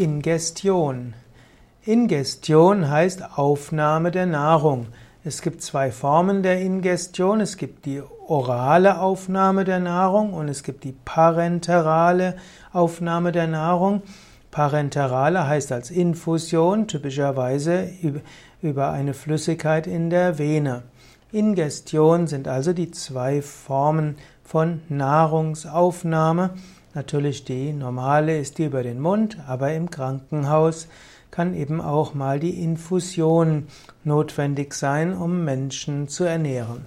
Ingestion. Ingestion heißt Aufnahme der Nahrung. Es gibt zwei Formen der Ingestion. Es gibt die orale Aufnahme der Nahrung und es gibt die parenterale Aufnahme der Nahrung. Parenterale heißt als Infusion, typischerweise über eine Flüssigkeit in der Vene. Ingestion sind also die zwei Formen von Nahrungsaufnahme. Natürlich die normale ist die über den Mund, aber im Krankenhaus kann eben auch mal die Infusion notwendig sein, um Menschen zu ernähren.